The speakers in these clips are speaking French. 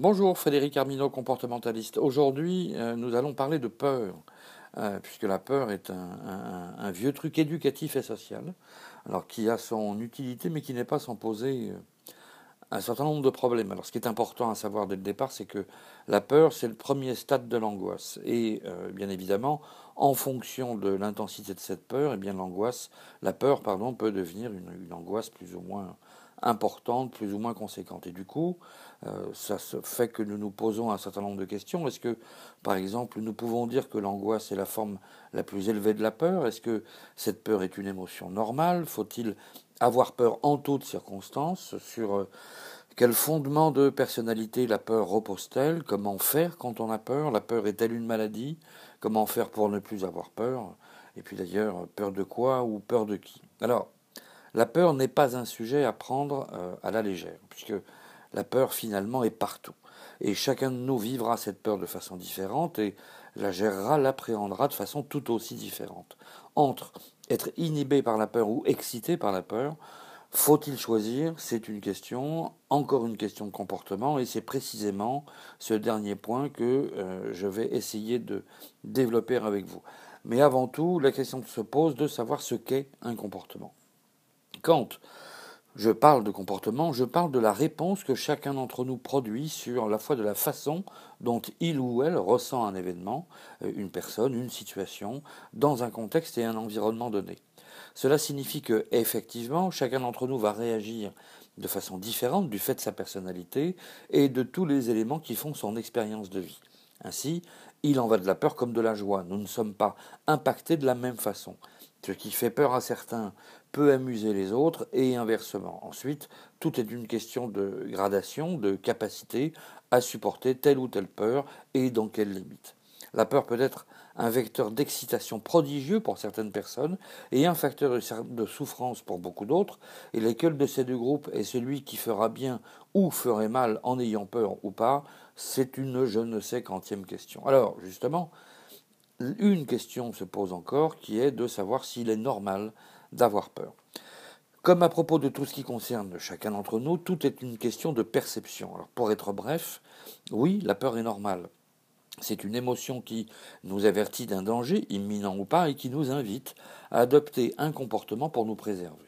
Bonjour, Frédéric Armino, comportementaliste. Aujourd'hui, euh, nous allons parler de peur, euh, puisque la peur est un, vieux truc éducatif et social, alors qui a son utilité, mais qui n'est pas sans poser euh, un certain nombre de problèmes. Alors, ce qui est important à savoir dès le départ, c'est que la peur, c'est le premier stade de l'angoisse. Et bien évidemment, en fonction de l'intensité de cette peur, eh bien l'angoisse, la peur, pardon, peut devenir une angoisse plus ou moins importante, plus ou moins conséquente. Et du coup, euh, ça fait que nous nous posons un certain nombre de questions. Est-ce que, par exemple, nous pouvons dire que l'angoisse est la forme la plus élevée de la peur? Est-ce que cette peur est une émotion normale? Faut-il avoir peur en toutes circonstances Sur euh, quel fondement de personnalité la peur repose-t-elle? Comment faire quand on a peur? La peur est-elle une maladie? Comment faire pour ne plus avoir peur? Et puis d'ailleurs, peur de quoi ou peur de qui? Alors, la peur n'est pas un sujet à prendre euh, à la légère, puisque la peur finalement est partout. Et chacun de nous vivra cette peur de façon différente et la gérera, l'appréhendra de façon tout aussi différente. Entre être inhibé par la peur ou excité par la peur, faut-il choisir? C'est une question, encore une question de comportement, et c'est précisément ce dernier point que euh, je vais essayer de développer avec vous. Mais avant tout, la question se pose de savoir ce qu'est un comportement. Quand je parle de comportement, je parle de la réponse que chacun d'entre nous produit sur la fois de la façon dont il ou elle ressent un événement, euh, une personne, une situation, dans un contexte et un environnement donné. Cela signifie que, effectivement, chacun d'entre nous va réagir de façon différente du fait de sa personnalité et de tous les éléments qui font son expérience de vie. Ainsi, il en va de la peur comme de la joie. Nous ne sommes pas impactés de la même façon. Ce qui fait peur à certains peut amuser les autres et inversement. Ensuite, tout est une question de gradation, de capacité à supporter telle ou telle peur et dans quelles limites. La peur peut être un vecteur d'excitation prodigieux pour certaines personnes et un facteur de souffrance pour beaucoup d'autres, et lequel de ces deux groupes est celui qui fera bien ou ferait mal en ayant peur ou pas, c'est une je ne sais quantième question. Alors, justement, une question se pose encore qui est de savoir s'il est normal d'avoir peur. Comme à propos de tout ce qui concerne chacun d'entre nous, tout est une question de perception. Alors pour être bref, oui, la peur est normale. C'est une émotion qui nous avertit d'un danger, imminent ou pas, et qui nous invite à adopter un comportement pour nous préserver.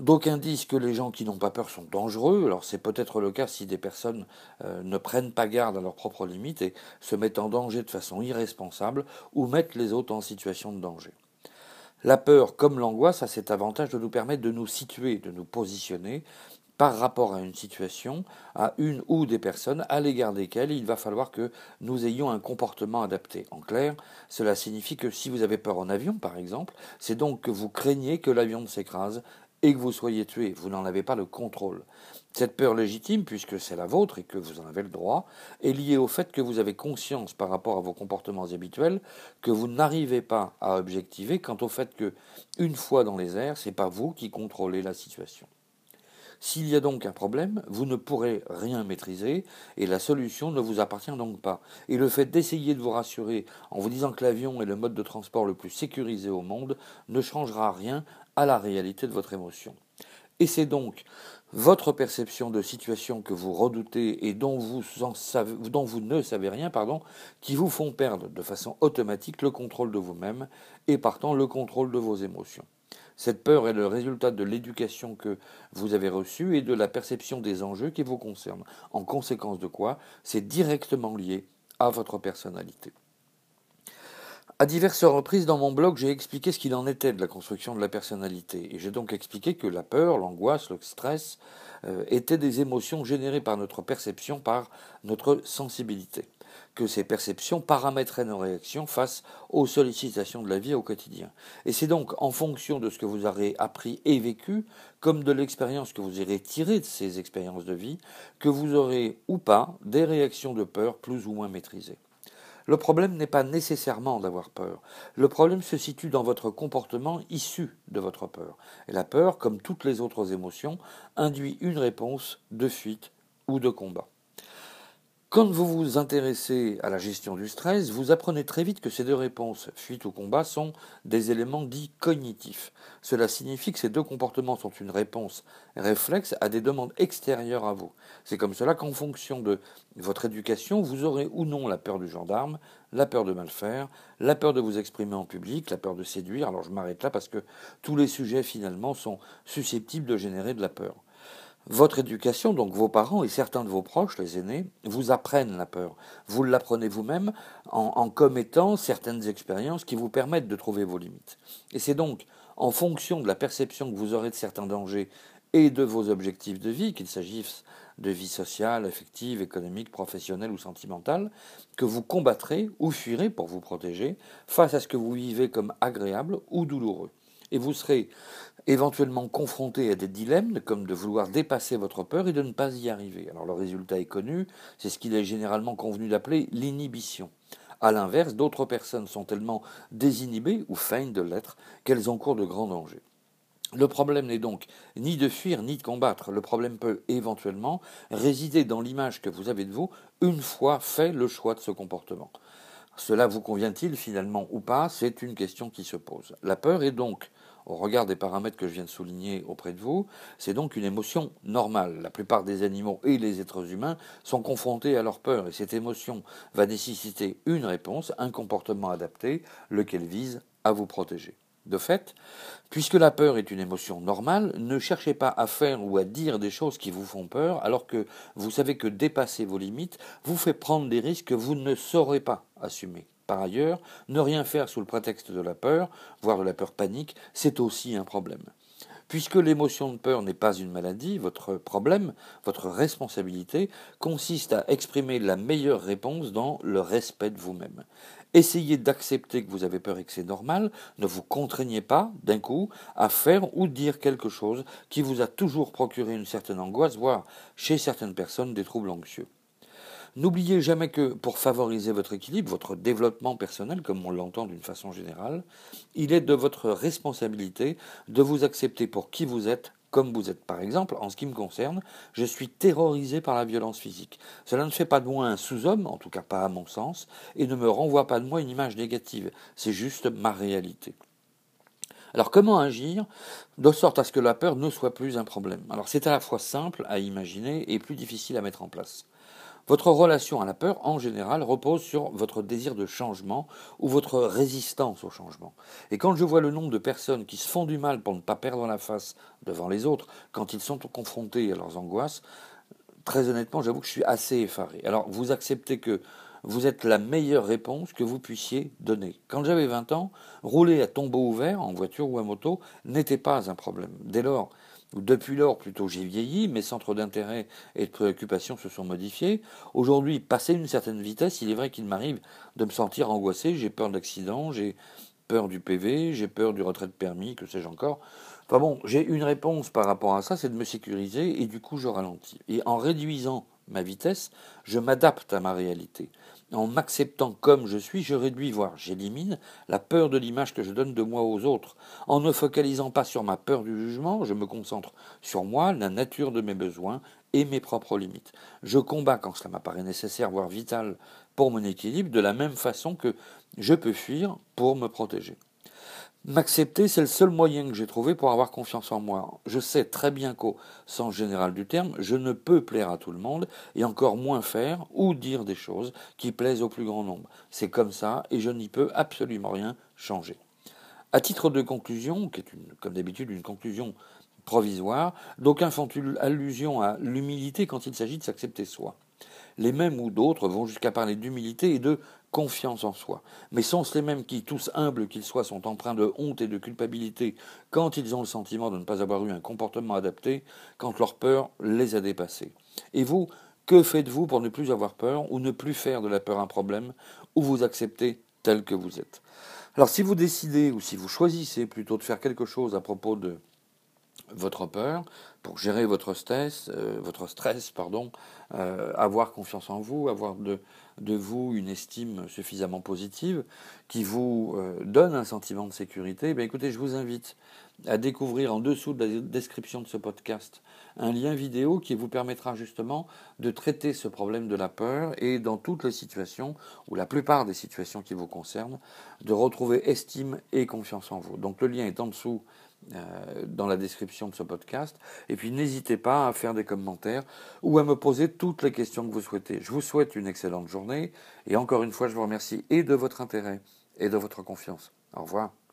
D'aucuns disent que les gens qui n'ont pas peur sont dangereux. Alors c'est peut-être le cas si des personnes euh, ne prennent pas garde à leurs propres limites et se mettent en danger de façon irresponsable ou mettent les autres en situation de danger. La peur, comme l'angoisse, a cet avantage de nous permettre de nous situer, de nous positionner par rapport à une situation, à une ou des personnes à l'égard desquelles il va falloir que nous ayons un comportement adapté. En clair, cela signifie que si vous avez peur en avion, par exemple, c'est donc que vous craignez que l'avion s'écrase et que vous soyez tué. Vous n'en avez pas le contrôle. Cette peur légitime, puisque c'est la vôtre et que vous en avez le droit, est liée au fait que vous avez conscience par rapport à vos comportements habituels que vous n'arrivez pas à objectiver quant au fait que, une fois dans les airs, c'est pas vous qui contrôlez la situation. S'il y a donc un problème, vous ne pourrez rien maîtriser et la solution ne vous appartient donc pas. Et le fait d'essayer de vous rassurer en vous disant que l'avion est le mode de transport le plus sécurisé au monde ne changera rien à la réalité de votre émotion. Et c'est donc votre perception de situation que vous redoutez et dont vous, ne savez rien qui vous font perdre de façon automatique le contrôle de vous-même et partant le contrôle de vos émotions. Cette peur est le résultat de l'éducation que vous avez reçue et de la perception des enjeux qui vous concernent. En conséquence de quoi, c'est directement lié à votre personnalité. À diverses reprises dans mon blog, j'ai expliqué ce qu'il en était de la construction de la personnalité. Et j'ai donc expliqué que la peur, l'angoisse, le stress euh, étaient des émotions générées par notre perception, par notre sensibilité. Que ces perceptions paramétraient nos réactions face aux sollicitations de la vie au quotidien. Et c'est donc en fonction de ce que vous aurez appris et vécu, comme de l'expérience que vous aurez tirée de ces expériences de vie, que vous aurez ou pas des réactions de peur plus ou moins maîtrisées. Le problème n'est pas nécessairement d'avoir peur. Le problème se situe dans votre comportement issu de votre peur. Et la peur, comme toutes les autres émotions, induit une réponse de fuite ou de combat. Quand vous vous intéressez à la gestion du stress, vous apprenez très vite que ces deux réponses, fuite ou combat, sont des éléments dits cognitifs. Cela signifie que ces deux comportements sont une réponse réflexe à des demandes extérieures à vous. C'est comme cela qu'en fonction de votre éducation, vous aurez ou non la peur du gendarme, la peur de mal faire, la peur de vous exprimer en public, la peur de séduire. Alors je m'arrête là parce que tous les sujets finalement sont susceptibles de générer de la peur. Votre éducation, donc vos parents et certains de vos proches, les aînés, vous apprennent la peur. Vous l'apprenez vous-même en, commettant certaines expériences qui vous permettent de trouver vos limites. Et c'est donc en fonction de la perception que vous aurez de certains dangers et de vos objectifs de vie, qu'il s'agisse de vie sociale, affective, économique, professionnelle ou sentimentale, que vous combattrez ou fuirez pour vous protéger face à ce que vous vivez comme agréable ou douloureux et vous serez éventuellement confronté à des dilemmes comme de vouloir dépasser votre peur et de ne pas y arriver. Alors le résultat est connu, c'est ce qu'il est généralement convenu d'appeler l'inhibition. A l'inverse, d'autres personnes sont tellement désinhibées ou feignent de l'être qu'elles encourent de grands dangers. Le problème n'est donc ni de fuir ni de combattre. Le problème peut éventuellement résider dans l'image que vous avez de vous une fois fait le choix de ce comportement. Cela vous convient-il finalement ou pas? C'est une question qui se pose. La peur est donc au regard des paramètres que je viens de souligner auprès de vous, c'est donc une émotion normale. La plupart des animaux et les êtres humains sont confrontés à leur peur et cette émotion va nécessiter une réponse, un comportement adapté, lequel vise à vous protéger. De fait, puisque la peur est une émotion normale, ne cherchez pas à faire ou à dire des choses qui vous font peur, alors que vous savez que dépasser vos limites vous fait prendre des risques que vous ne saurez pas assumer. Par ailleurs, ne rien faire sous le prétexte de la peur, voire de la peur panique, c'est aussi un problème. Puisque l'émotion de peur n'est pas une maladie, votre problème, votre responsabilité consiste à exprimer la meilleure réponse dans le respect de vous-même. Essayez d'accepter que vous avez peur et que c'est normal, ne vous contraignez pas d'un coup à faire ou dire quelque chose qui vous a toujours procuré une certaine angoisse, voire chez certaines personnes des troubles anxieux. N'oubliez jamais que pour favoriser votre équilibre, votre développement personnel, comme on l'entend d'une façon générale, il est de votre responsabilité de vous accepter pour qui vous êtes, comme vous êtes. Par exemple, en ce qui me concerne, je suis terrorisé par la violence physique. Cela ne fait pas de moi un sous-homme, en tout cas pas à mon sens, et ne me renvoie pas de moi une image négative. C'est juste ma réalité. Alors comment agir de sorte à ce que la peur ne soit plus un problème? Alors c'est à la fois simple à imaginer et plus difficile à mettre en place. Votre relation à la peur, en général, repose sur votre désir de changement ou votre résistance au changement. Et quand je vois le nombre de personnes qui se font du mal pour ne pas perdre la face devant les autres quand ils sont confrontés à leurs angoisses, très honnêtement, j'avoue que je suis assez effaré. Alors, vous acceptez que vous êtes la meilleure réponse que vous puissiez donner. Quand j'avais 20 ans, rouler à tombeau ouvert, en voiture ou à moto, n'était pas un problème. Dès lors, depuis lors, plutôt, j'ai vieilli, mes centres d'intérêt et de préoccupation se sont modifiés. Aujourd'hui, passé une certaine vitesse, il est vrai qu'il m'arrive de me sentir angoissé, j'ai peur d'accident, j'ai peur du PV, j'ai peur du retrait de permis, que sais-je encore. Bon, j'ai une réponse par rapport à ça, c'est de me sécuriser et du coup je ralentis. Et en réduisant ma vitesse, je m'adapte à ma réalité. En m'acceptant comme je suis, je réduis, voire j'élimine la peur de l'image que je donne de moi aux autres. En ne focalisant pas sur ma peur du jugement, je me concentre sur moi, la nature de mes besoins et mes propres limites. Je combats quand cela m'apparaît nécessaire, voire vital pour mon équilibre, de la même façon que je peux fuir pour me protéger. M'accepter, c'est le seul moyen que j'ai trouvé pour avoir confiance en moi. Je sais très bien qu'au sens général du terme, je ne peux plaire à tout le monde et encore moins faire ou dire des choses qui plaisent au plus grand nombre. C'est comme ça et je n'y peux absolument rien changer. À titre de conclusion, qui est comme d'habitude une conclusion provisoire, d'aucuns font allusion à l'humilité quand il s'agit de s'accepter soi. Les mêmes ou d'autres vont jusqu'à parler d'humilité et de confiance en soi. Mais sont-ce les mêmes qui, tous humbles qu'ils soient, sont empreints de honte et de culpabilité quand ils ont le sentiment de ne pas avoir eu un comportement adapté, quand leur peur les a dépassés? Et vous, que faites-vous pour ne plus avoir peur ou ne plus faire de la peur un problème ou vous accepter tel que vous êtes? Alors si vous décidez ou si vous choisissez plutôt de faire quelque chose à propos de votre peur, pour gérer votre stress, euh, votre stress, pardon, euh, avoir confiance en vous, avoir de, vous une estime suffisamment positive qui vous euh, donne un sentiment de sécurité, eh écoutez, je vous invite à découvrir en dessous de la description de ce podcast un lien vidéo qui vous permettra justement de traiter ce problème de la peur et dans toutes les situations, ou la plupart des situations qui vous concernent, de retrouver estime et confiance en vous. Donc le lien est en dessous euh, dans la description de ce podcast. Et puis n'hésitez pas à faire des commentaires ou à me poser toutes les questions que vous souhaitez. Je vous souhaite une excellente journée et encore une fois, je vous remercie et de votre intérêt et de votre confiance. Au revoir.